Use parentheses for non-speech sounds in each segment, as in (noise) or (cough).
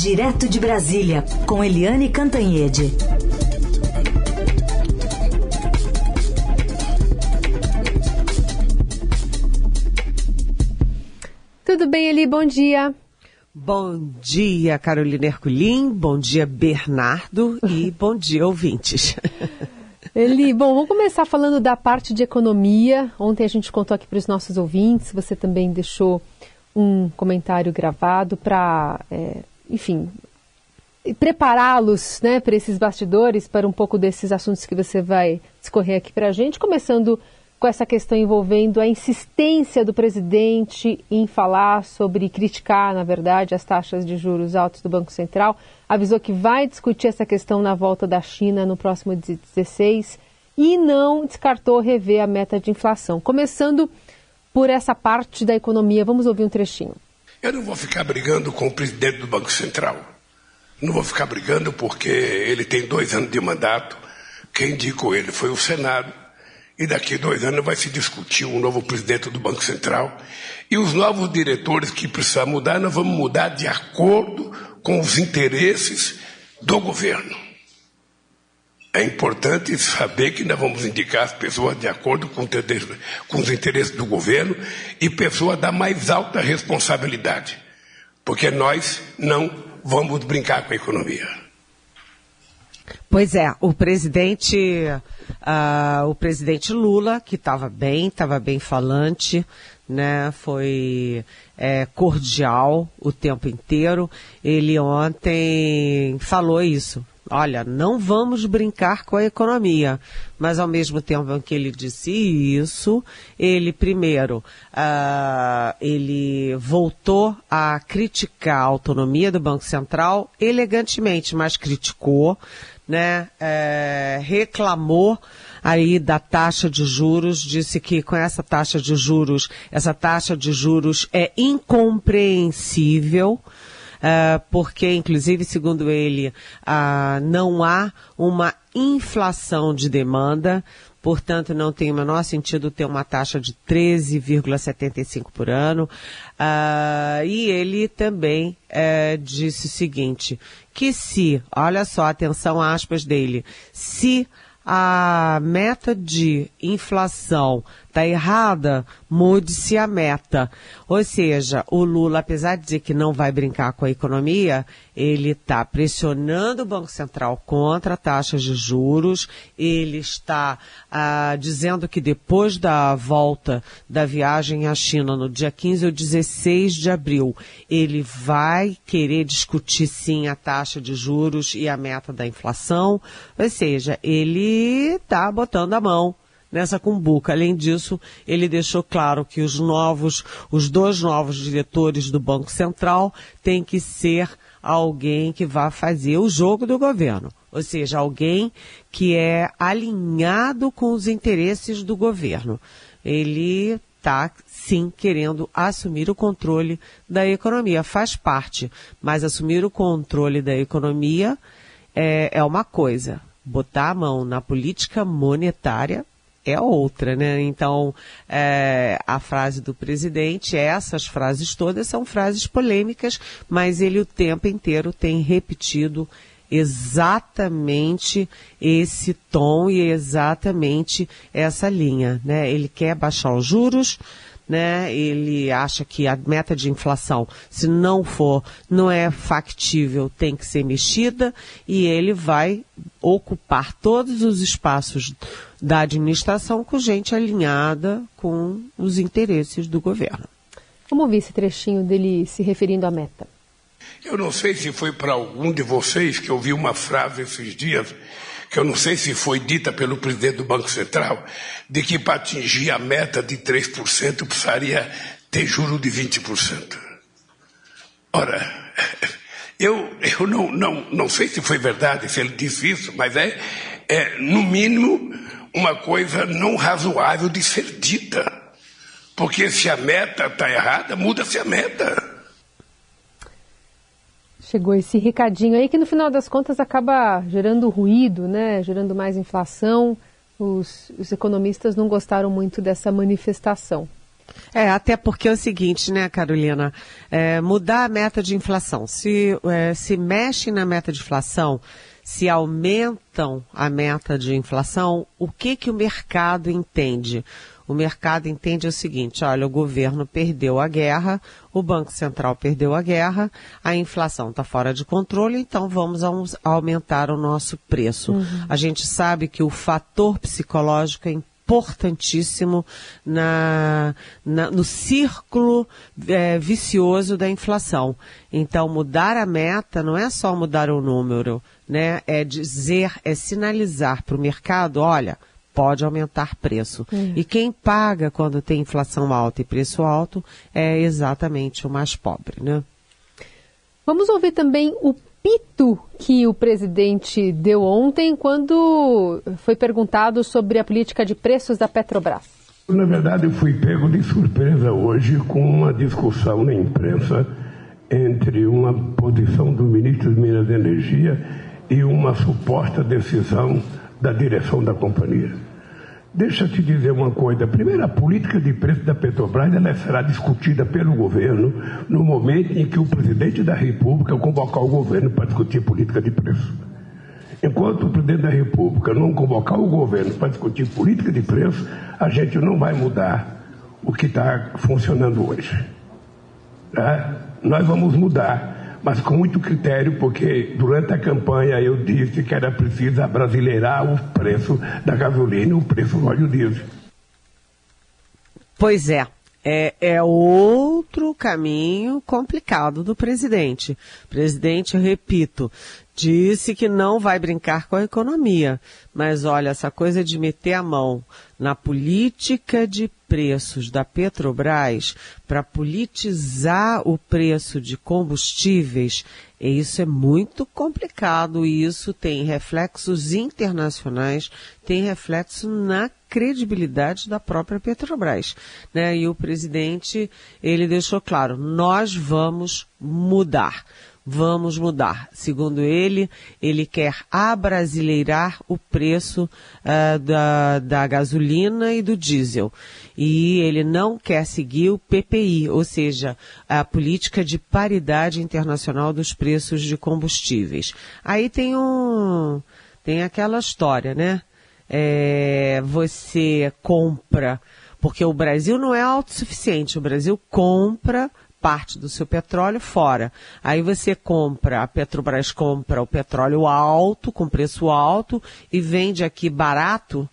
Direto de Brasília, com Eliane Cantanhede. Tudo bem, Eli? Bom dia. Bom dia, Carolina Herculin. Bom dia, Bernardo. E (laughs) bom dia, ouvintes. Eli, bom, vamos começar falando da parte de economia. Ontem a gente contou aqui para os nossos ouvintes, você também deixou um comentário gravado para, é, enfim, prepará-los né, para esses bastidores, para um pouco desses assuntos que você vai discorrer aqui para a gente, começando com essa questão envolvendo a insistência do presidente em falar sobre criticar, na verdade, as taxas de juros altos do Banco Central. Avisou que vai discutir essa questão na volta da China no próximo 16 e não descartou rever a meta de inflação. Começando por essa parte da economia, vamos ouvir um trechinho. Eu não vou ficar brigando com o presidente do Banco Central. Não vou ficar brigando porque ele tem dois anos de mandato. Quem indicou ele foi o Senado e daqui dois anos vai se discutir um novo presidente do Banco Central. E os novos diretores que precisam mudar, nós vamos mudar de acordo com os interesses do governo. É importante saber que nós vamos indicar as pessoas de acordo com, com os interesses do governo e pessoas da mais alta responsabilidade. Porque nós não vamos brincar com a economia. Pois é, o presidente, uh, o presidente Lula, que estava bem, estava bem falante, né, foi é, cordial o tempo inteiro. Ele ontem falou isso. Olha, não vamos brincar com a economia. Mas ao mesmo tempo que ele disse isso, ele primeiro, uh, ele voltou a criticar a autonomia do Banco Central elegantemente, mas criticou, né, é, reclamou aí da taxa de juros, disse que com essa taxa de juros, essa taxa de juros é incompreensível, uh, porque, inclusive, segundo ele, uh, não há uma inflação de demanda, portanto não tem o menor sentido ter uma taxa de 13,75 por ano. Uh, e ele também uh, disse o seguinte, que se, olha só, atenção aspas dele, se a meta de inflação está errada, mude-se a meta. Ou seja, o Lula, apesar de dizer que não vai brincar com a economia, ele está pressionando o Banco Central contra taxas de juros, ele está ah, dizendo que depois da volta da viagem à China, no dia 15 ou 16 de abril, ele vai querer discutir sim a taxa de juros e a meta da inflação, ou seja, ele está botando a mão nessa cumbuca. Além disso, ele deixou claro que os novos, os dois novos diretores do Banco Central têm que ser alguém que vá fazer o jogo do governo, ou seja, alguém que é alinhado com os interesses do governo. Ele está sim querendo assumir o controle da economia, faz parte, mas assumir o controle da economia é, é uma coisa, botar a mão na política monetária é outra, né? Então, é, a frase do presidente, essas frases todas são frases polêmicas, mas ele o tempo inteiro tem repetido exatamente esse tom e exatamente essa linha, né? Ele quer baixar os juros, né? Ele acha que a meta de inflação, se não for, não é factível, tem que ser mexida e ele vai ocupar todos os espaços da administração com gente alinhada com os interesses do governo. Vamos ouvir esse trechinho dele se referindo à meta. Eu não sei se foi para algum de vocês que eu vi uma frase esses dias, que eu não sei se foi dita pelo presidente do Banco Central, de que para atingir a meta de 3% precisaria ter juro de 20%. Ora, (laughs) eu, eu não, não, não sei se foi verdade, se ele disse isso, mas é, é no mínimo, uma coisa não razoável de ser dita. Porque se a meta está errada, muda-se a meta. Chegou esse recadinho aí que no final das contas acaba gerando ruído, né? gerando mais inflação. Os, os economistas não gostaram muito dessa manifestação. É, até porque é o seguinte, né, Carolina? É, mudar a meta de inflação. Se, é, se mexe na meta de inflação, se aumentam a meta de inflação, o que que o mercado entende? O mercado entende o seguinte, olha, o governo perdeu a guerra, o Banco Central perdeu a guerra, a inflação está fora de controle, então vamos aumentar o nosso preço. Uhum. A gente sabe que o fator psicológico é importantíssimo na, na no círculo é, vicioso da inflação. Então, mudar a meta não é só mudar o número, né? É dizer, é sinalizar para o mercado, olha, pode aumentar preço. Uhum. E quem paga quando tem inflação alta e preço alto é exatamente o mais pobre, né? Vamos ouvir também o pito que o presidente deu ontem quando foi perguntado sobre a política de preços da Petrobras. Na verdade, eu fui pego de surpresa hoje com uma discussão na imprensa entre uma posição do ministro de Minas e Energia e uma suposta decisão da direção da companhia. Deixa eu te dizer uma coisa. Primeiro, a política de preço da Petrobras ela será discutida pelo governo no momento em que o presidente da República convocar o governo para discutir política de preço. Enquanto o presidente da República não convocar o governo para discutir política de preço, a gente não vai mudar o que está funcionando hoje. Tá? Nós vamos mudar mas com muito critério, porque durante a campanha eu disse que era preciso abrasileirar o preço da gasolina e o preço do óleo diesel. Pois é. É, é, outro caminho complicado do presidente. O presidente, repito, disse que não vai brincar com a economia. Mas olha, essa coisa de meter a mão na política de preços da Petrobras para politizar o preço de combustíveis, isso é muito complicado e isso tem reflexos internacionais, tem reflexo na credibilidade da própria Petrobras, né? E o presidente, ele deixou claro, nós vamos mudar vamos mudar. Segundo ele, ele quer abrasileirar o preço uh, da, da gasolina e do diesel. E ele não quer seguir o PPI, ou seja, a política de paridade internacional dos preços de combustíveis. Aí tem um, tem aquela história, né? É, você compra, porque o Brasil não é autossuficiente, o Brasil compra parte do seu petróleo fora. Aí você compra, a Petrobras compra o petróleo alto, com preço alto, e vende aqui barato.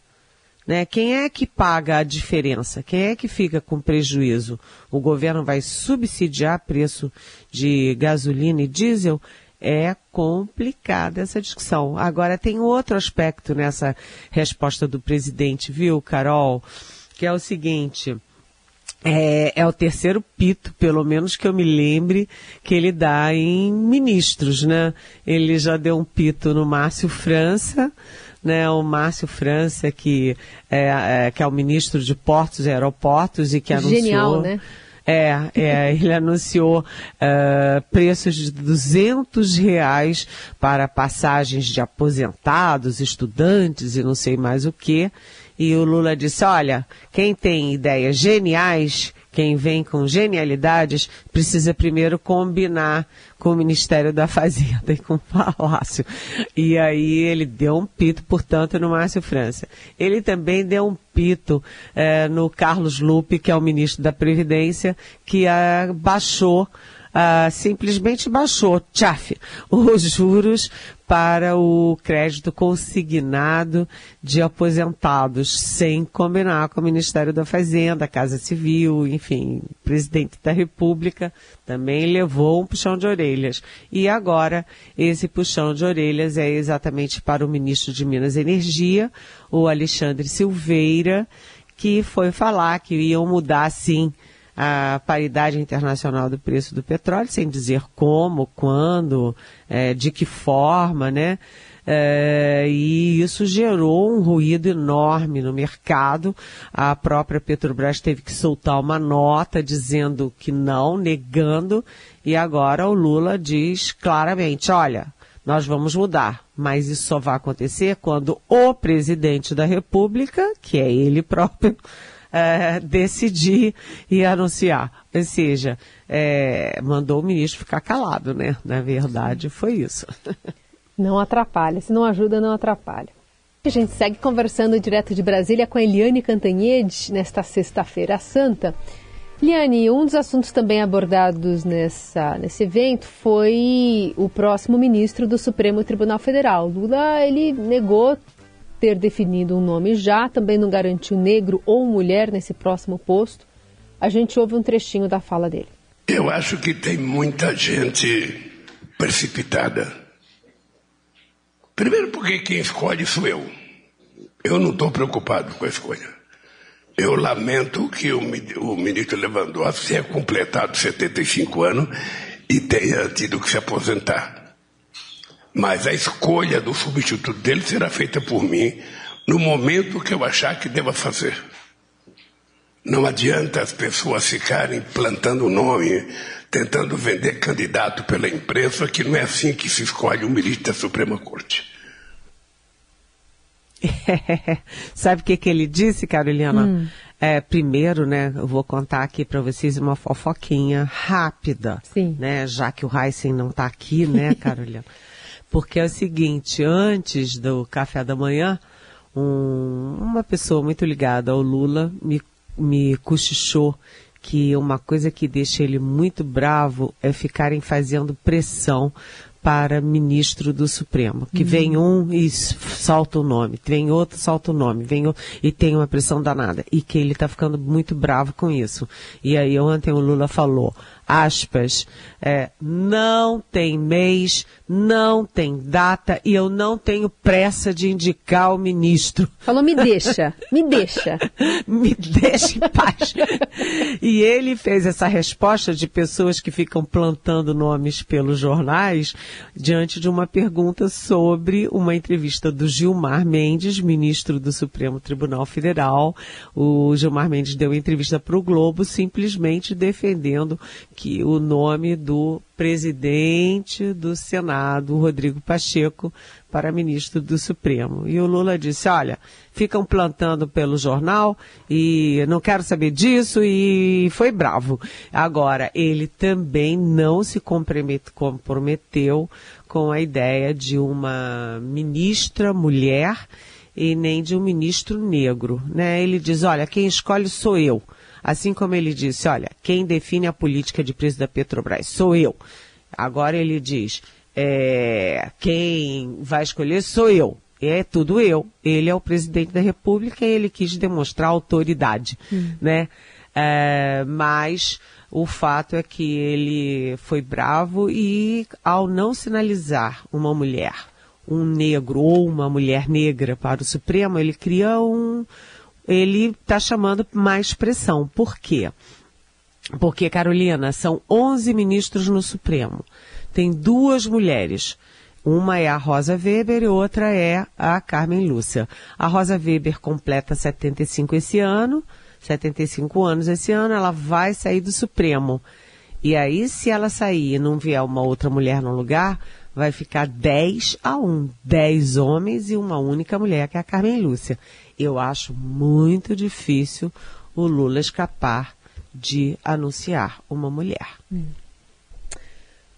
Né? Quem é que paga a diferença? Quem é que fica com prejuízo? O governo vai subsidiar preço de gasolina e diesel? É complicada essa discussão. Agora tem outro aspecto nessa resposta do presidente, viu, Carol? Que é o seguinte é, é, o terceiro pito, pelo menos que eu me lembre, que ele dá em ministros, né? Ele já deu um pito no Márcio França, né? O Márcio França, que é, é que é o ministro de Portos e Aeroportos e que Genial, anunciou... né? É, é, (laughs) ele anunciou uh, preços de 200 reais para passagens de aposentados, estudantes e não sei mais o que. E o Lula disse: olha, quem tem ideias geniais, quem vem com genialidades, precisa primeiro combinar com o Ministério da Fazenda (laughs) e com o Palácio. E aí ele deu um pito, portanto, no Márcio França. Ele também deu um pito eh, no Carlos Lupe, que é o ministro da Previdência, que ah, baixou ah, simplesmente baixou, tchaf, os juros para o crédito consignado de aposentados, sem combinar com o Ministério da Fazenda, Casa Civil, enfim, presidente da República também levou um puxão de orelhas. E agora, esse puxão de orelhas é exatamente para o ministro de Minas e Energia, o Alexandre Silveira, que foi falar que iam mudar, sim, a paridade internacional do preço do petróleo, sem dizer como, quando, é, de que forma, né? É, e isso gerou um ruído enorme no mercado. A própria Petrobras teve que soltar uma nota dizendo que não, negando, e agora o Lula diz claramente: olha, nós vamos mudar, mas isso só vai acontecer quando o presidente da República, que é ele próprio, é, decidir e anunciar. Ou seja, é, mandou o ministro ficar calado, né? Na verdade, foi isso. (laughs) Não atrapalha. Se não ajuda, não atrapalha. A gente segue conversando direto de Brasília com a Eliane Cantanhede nesta sexta-feira santa. Liane, um dos assuntos também abordados nessa, nesse evento foi o próximo ministro do Supremo Tribunal Federal. Lula, ele negou ter definido um nome já, também não garantiu negro ou mulher nesse próximo posto. A gente ouve um trechinho da fala dele. Eu acho que tem muita gente precipitada. Primeiro porque quem escolhe sou eu. Eu não estou preocupado com a escolha. Eu lamento que o, o ministro Lewandowski tenha completado 75 anos e tenha tido que se aposentar. Mas a escolha do substituto dele será feita por mim no momento que eu achar que deva fazer. Não adianta as pessoas ficarem plantando o nome, tentando vender candidato pela imprensa, que não é assim que se escolhe o ministro da Suprema Corte. (laughs) Sabe o que, que ele disse, Carolina? Hum. É, primeiro, né, eu vou contar aqui para vocês uma fofoquinha rápida, Sim. né, já que o Heisen não está aqui, né, (laughs) Carolina? Porque é o seguinte, antes do café da manhã, um, uma pessoa muito ligada ao Lula me, me cochichou que uma coisa que deixa ele muito bravo é ficarem fazendo pressão para ministro do Supremo, que uhum. vem um e solta o nome, vem outro, solta o nome, vem outro, e tem uma pressão danada, e que ele está ficando muito bravo com isso. E aí ontem o Lula falou, aspas, é, não tem mês, não tem data e eu não tenho pressa de indicar o ministro. Falou, me deixa, me deixa. (laughs) me deixa em paz. e ele fez essa resposta de pessoas que ficam plantando nomes pelos jornais diante de uma pergunta sobre uma entrevista do Gilmar Mendes, ministro do Supremo Tribunal Federal. O Gilmar Mendes deu entrevista para o Globo simplesmente defendendo que o nome do presidente do Senado, Rodrigo Pacheco, para ministro do Supremo. E o Lula disse: olha, ficam plantando pelo jornal e não quero saber disso e foi bravo. Agora, ele também não se comprometeu com a ideia de uma ministra mulher e nem de um ministro negro. Né? Ele diz: olha, quem escolhe sou eu. Assim como ele disse, olha, quem define a política de preço da Petrobras sou eu. Agora ele diz, é, quem vai escolher sou eu. É tudo eu. Ele é o presidente da República e ele quis demonstrar autoridade, hum. né? É, mas o fato é que ele foi bravo e ao não sinalizar uma mulher, um negro ou uma mulher negra para o Supremo, ele cria um, ele está chamando mais pressão. Por quê? Porque, Carolina, são 11 ministros no Supremo. Tem duas mulheres. Uma é a Rosa Weber e outra é a Carmen Lúcia. A Rosa Weber completa 75 esse ano, 75 anos esse ano, ela vai sair do Supremo. E aí, se ela sair e não vier uma outra mulher no lugar, vai ficar 10 a 1. 10 homens e uma única mulher, que é a Carmen Lúcia eu acho muito difícil o Lula escapar de anunciar uma mulher. Hum.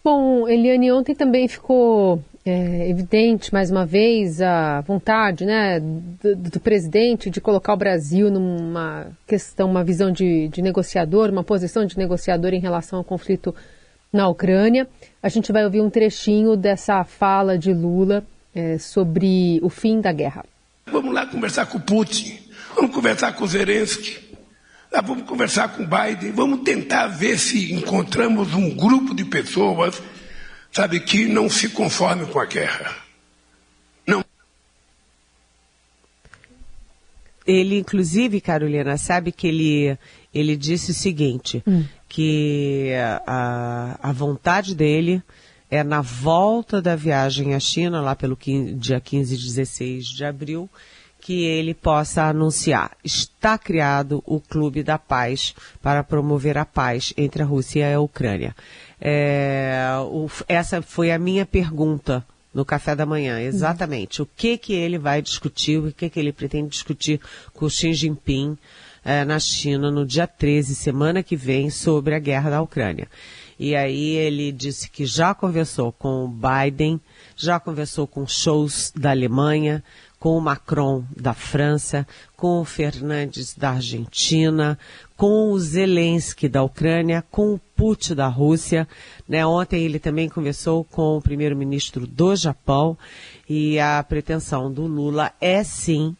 Bom, Eliane, ontem também ficou é, evidente, mais uma vez, a vontade né, do, do, presidente de colocar o Brasil numa questão, uma visão de, de negociador, uma posição de negociador em relação ao conflito na Ucrânia. A gente vai ouvir um trechinho dessa fala de Lula é, sobre o fim da guerra. Vamos lá conversar com o Putin, vamos conversar com o Zelensky, vamos conversar com o Biden, vamos tentar ver se encontramos um grupo de pessoas, sabe, que não se conformem com a guerra. Não. Ele, inclusive, Carolina, sabe que ele, ele disse o seguinte, hum. Que a, a vontade dele é na volta da viagem à China, lá pelo 15, dia 15 e 16 de abril, que ele possa anunciar. Está criado o Clube da Paz para promover a paz entre a Rússia e a Ucrânia. É, o, essa foi a minha pergunta no café da manhã, exatamente. Uhum. O que que ele vai discutir, o que que ele pretende discutir com o Xi Jinping é, na China no dia 13, semana que vem, sobre a guerra da Ucrânia. E aí ele disse que já conversou com o Biden, já conversou com Scholz da Alemanha, com o Macron da França, com o Fernandes da Argentina, com o Zelensky da Ucrânia, com o Putin da Rússia. Né? Ontem ele também conversou com o primeiro-ministro do Japão e a pretensão do Lula é sim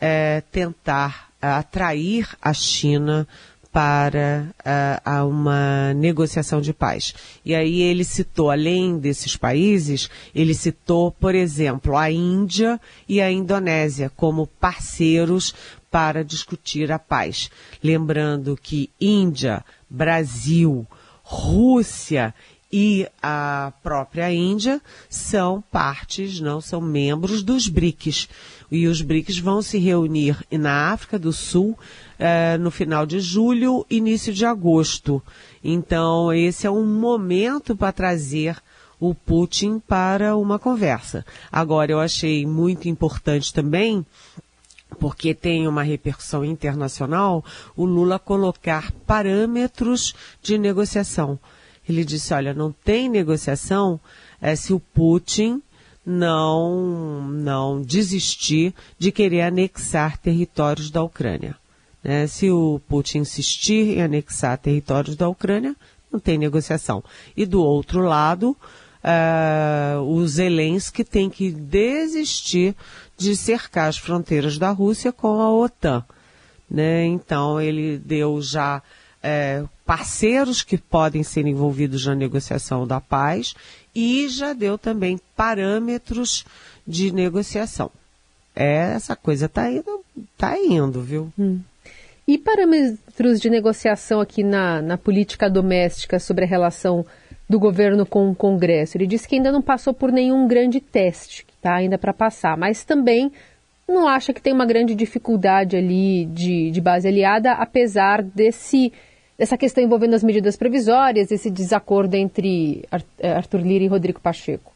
é, tentar atrair a China para uh, uma negociação de paz. E aí ele citou, além desses países, ele citou, por exemplo, a Índia e a Indonésia como parceiros para discutir a paz. Lembrando que Índia, Brasil, Rússia e a própria Índia são partes, não são membros dos BRICS. E os BRICS vão se reunir na África do Sul é, no final de julho, início de agosto. Então, esse é um momento para trazer o Putin para uma conversa. Agora, eu achei muito importante também porque tem uma repercussão internacional, o Lula colocar parâmetros de negociação. Ele disse, olha, não tem negociação é, se o Putin não, não desistir de querer anexar territórios da Ucrânia. Né? Se o Putin insistir em anexar territórios da Ucrânia, não tem negociação. E do outro lado, uh, o Zelensky tem que desistir de cercar as fronteiras da Rússia com a OTAN. Né? Então ele deu já é, parceiros que podem ser envolvidos na negociação da paz e já deu também parâmetros de negociação. É, essa coisa está indo, tá indo, viu? Hum. E parâmetros de negociação aqui na, na política doméstica sobre a relação do governo com o Congresso? Ele disse que ainda não passou por nenhum grande teste, que está ainda para passar, mas também não acha que tem uma grande dificuldade ali de, de base aliada, apesar desse dessa questão envolvendo as medidas provisórias, esse desacordo entre eh, Arthur Lira e Rodrigo Pacheco.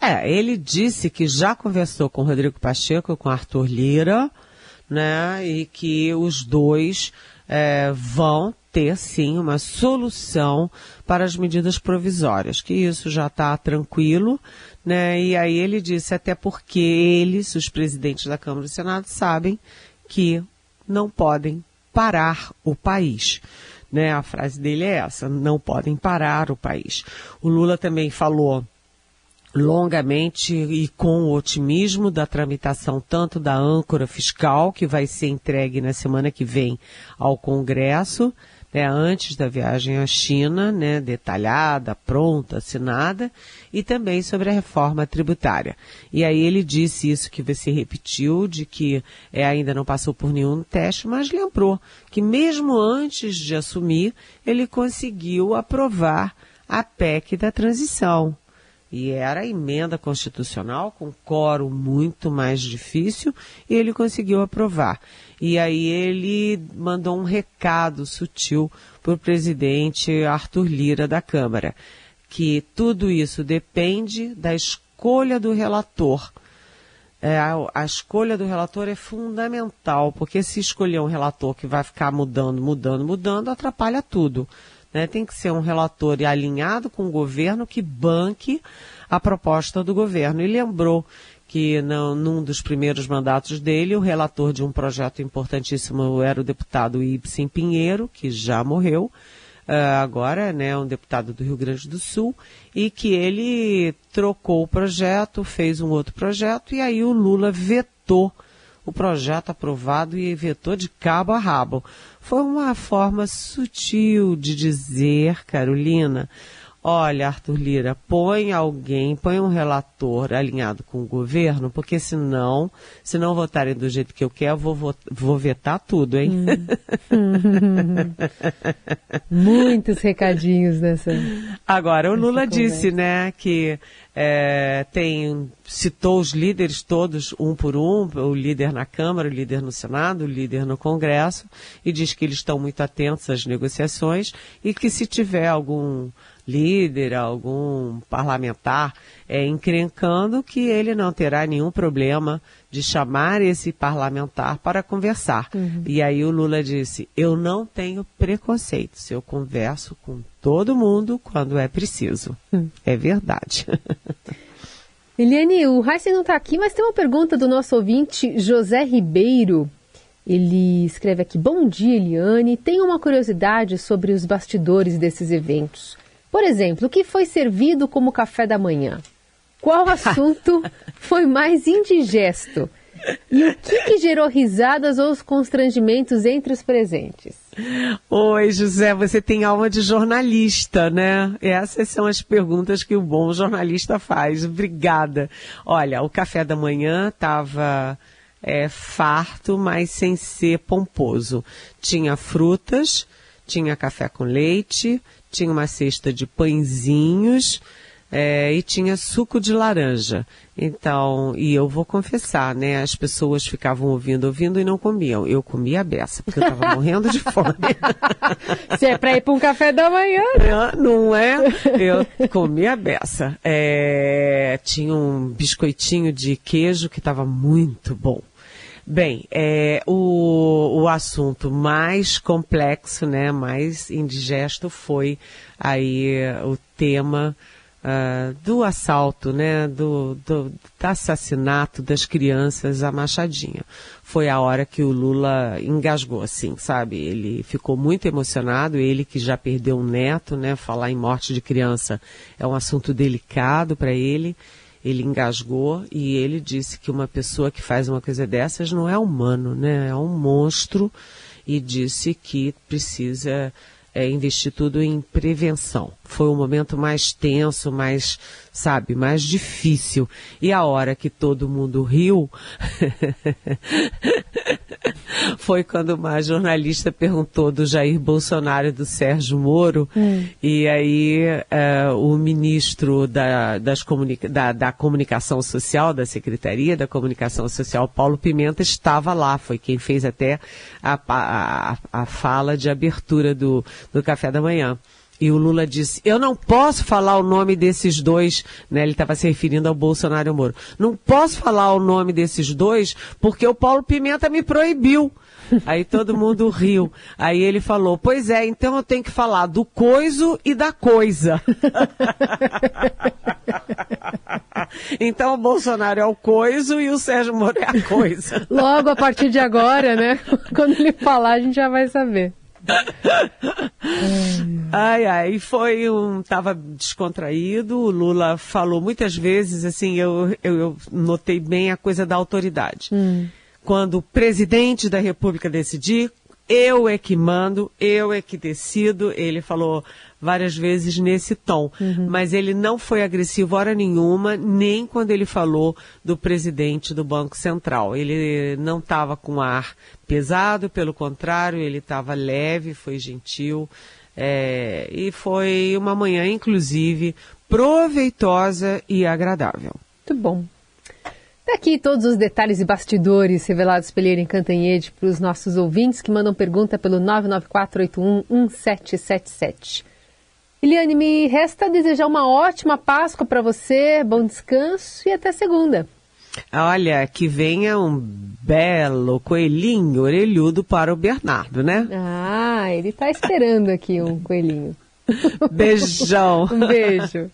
É, ele disse que já conversou com Rodrigo Pacheco, com Arthur Lira, né? E que os dois é, vão ter sim uma solução para as medidas provisórias, que isso já está tranquilo, né? E aí ele disse até porque eles, os presidentes da Câmara e do Senado, sabem que não podem parar o país. Né? A frase dele é essa: não podem parar o país. O Lula também falou longamente e com otimismo da tramitação tanto da âncora fiscal, que vai ser entregue na semana que vem ao Congresso, né, antes da viagem à China, né, detalhada, pronta, assinada, e também sobre a reforma tributária. E aí ele disse isso que você repetiu, de que é, ainda não passou por nenhum teste, mas lembrou que mesmo antes de assumir, ele conseguiu aprovar a PEC da transição. E era a emenda constitucional com quórum muito mais difícil e ele conseguiu aprovar. E aí ele mandou um recado sutil para o presidente Arthur Lira da Câmara, que tudo isso depende da escolha do relator. É, a, a, escolha do relator é fundamental, porque se escolher um relator que vai ficar mudando, mudando, mudando, atrapalha tudo. Né? Tem que ser um relator alinhado com o governo que banque a proposta do governo. E lembrou que num dos primeiros mandatos dele, o relator de um projeto importantíssimo era o deputado Ibsen Pinheiro, que já morreu, uh, agora, né, um deputado do Rio Grande do Sul, e que ele trocou o projeto, fez um outro projeto, e aí o Lula vetou o projeto aprovado e vetou de cabo a rabo. Foi uma forma sutil de dizer, Carolina, olha, Arthur Lira, põe alguém, põe um relator alinhado com o governo, porque senão, se não votarem do jeito que eu quero, eu vou, vou vetar tudo, hein? Hum. (laughs) Muitos recadinhos nessa. Agora, o Lula disse, né, que é, tem, citou os líderes todos, um por um, o líder na Câmara, o líder no Senado, o líder no Congresso, e diz que eles estão muito atentos às negociações e que se tiver algum líder, algum parlamentar é, encrencando que ele não terá nenhum problema de chamar esse parlamentar para conversar. Uhum. E aí o Lula disse: Eu não tenho preconceitos, eu converso com todo mundo quando é preciso. Uhum. É verdade. (laughs) Eliane, o Heisen não está aqui, mas tem uma pergunta do nosso ouvinte José Ribeiro. Ele escreve aqui: Bom dia, Eliane. Tenho uma curiosidade sobre os bastidores desses eventos. Por exemplo, o que foi servido como café da manhã? Qual (laughs) assunto foi mais indigesto? E o que, que, gerou risadas ou constrangimentos entre os presentes? Oi, José, você tem alma de jornalista, né? Essas são as perguntas que o bom jornalista faz. Obrigada. Olha, o café da manhã estava é, farto, mas sem ser pomposo. Tinha frutas, tinha café com leite, tinha uma cesta de pãezinhos é, e tinha suco de laranja. Então, e eu vou confessar, né? As pessoas ficavam ouvindo, ouvindo e não comiam. Eu comia a beça, porque eu estava (laughs) morrendo de fome. Se é para ir para um café da manhã. Né? Não é? Eu comia a beça. É, tinha um biscoitinho de queijo que estava muito bom. Bem, é, o, o assunto mais complexo, né, mais indigesto foi aí o tema uh, do assalto, né, do, do, do, assassinato das crianças a Machadinha. Foi a hora que o Lula engasgou, assim, sabe? Ele ficou muito emocionado, ele que já perdeu um neto, né, falar em morte de criança é um assunto delicado para ele ele engasgou e ele disse que uma pessoa que faz uma coisa dessas não é humano, né? É um monstro e disse que precisa é, investir tudo em prevenção. Foi o momento mais tenso, mais, sabe, mais difícil. E a hora que todo mundo riu (laughs) (laughs) foi quando uma jornalista perguntou do Jair Bolsonaro e do Sérgio Moro. Hum. E aí uh, o ministro da, das comunica da, da Comunicação Social, da Secretaria da Comunicação Social, Paulo Pimenta, estava lá. Foi quem fez até a, a, a fala de abertura do, do café da manhã. E o Lula disse: Eu não posso falar o nome desses dois, né? Ele estava se referindo ao Bolsonaro e ao Moro. Não posso falar o nome desses dois porque o Paulo Pimenta me proibiu. (laughs) Aí todo mundo riu. Aí ele falou: Pois é, então eu tenho que falar do coiso e da coisa. (laughs) então o Bolsonaro é o coiso e o Sérgio Moro é a coisa. Logo a partir de agora, né? (laughs) Quando ele falar, a gente já vai saber ai, ai, foi um. Tava descontraído. O Lula falou muitas vezes, assim, eu, eu, eu notei bem a coisa da autoridade. Hum. Quando o presidente da República decidir, eu é que mando, eu é que decido. Ele falou várias vezes nesse tom, uhum. mas ele não foi agressivo hora nenhuma, nem quando ele falou do presidente do Banco Central. Ele não estava com ar pesado, pelo contrário, ele estava leve, foi gentil. É, e foi uma manhã, inclusive, proveitosa e agradável. Muito bom. Daqui todos os detalhes e bastidores revelados pela Irene Cantanhede para os nossos ouvintes que mandam pergunta pelo 994811777. Eliane, me resta desejar uma ótima Páscoa para você, bom descanso e até segunda. Olha, que venha um belo coelhinho orelhudo para o Bernardo, né? Ah, ele está esperando aqui um coelhinho. Beijão. (laughs) um beijo.